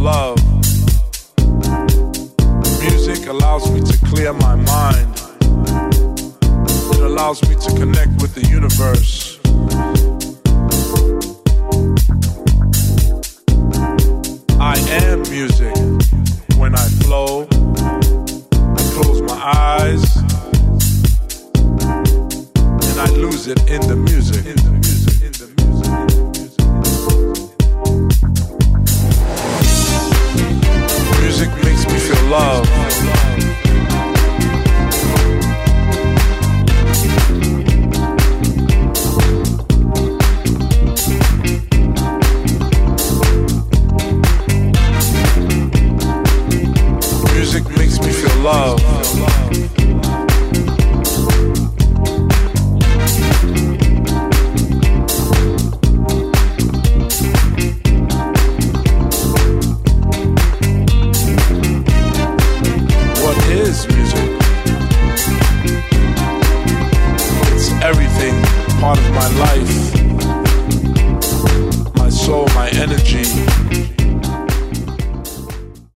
love. Music allows me to clear my mind. It allows me to connect with the universe. I am music. When I flow, I close my eyes and I lose it in the music. In the music. love. What is music? It's everything, part of my life.